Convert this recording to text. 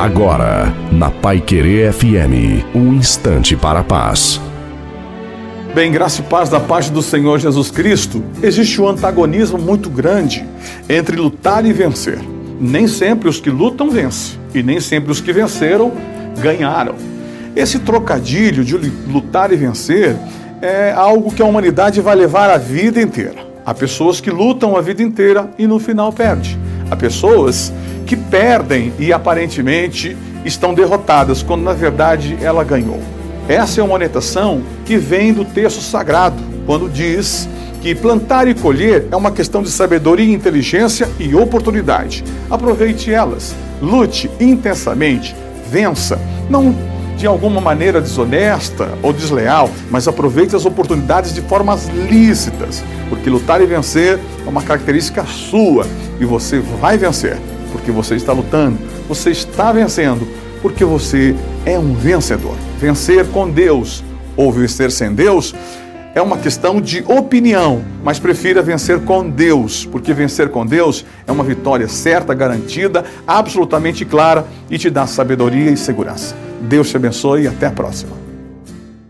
Agora, na Pai Querer FM, um instante para a paz. Bem, graça e paz da parte do Senhor Jesus Cristo, existe um antagonismo muito grande entre lutar e vencer. Nem sempre os que lutam vencem, e nem sempre os que venceram ganharam. Esse trocadilho de lutar e vencer é algo que a humanidade vai levar a vida inteira. Há pessoas que lutam a vida inteira e no final perdem. Há pessoas que perdem e aparentemente estão derrotadas, quando na verdade ela ganhou. Essa é uma orientação que vem do texto sagrado, quando diz que plantar e colher é uma questão de sabedoria, inteligência e oportunidade. Aproveite elas, lute intensamente, vença. Não de alguma maneira desonesta ou desleal, mas aproveite as oportunidades de formas lícitas, porque lutar e vencer é uma característica sua e você vai vencer porque você está lutando, você está vencendo, porque você é um vencedor. Vencer com Deus ou vencer sem Deus é uma questão de opinião, mas prefira vencer com Deus, porque vencer com Deus é uma vitória certa, garantida, absolutamente clara e te dá sabedoria e segurança. Deus te abençoe e até a próxima.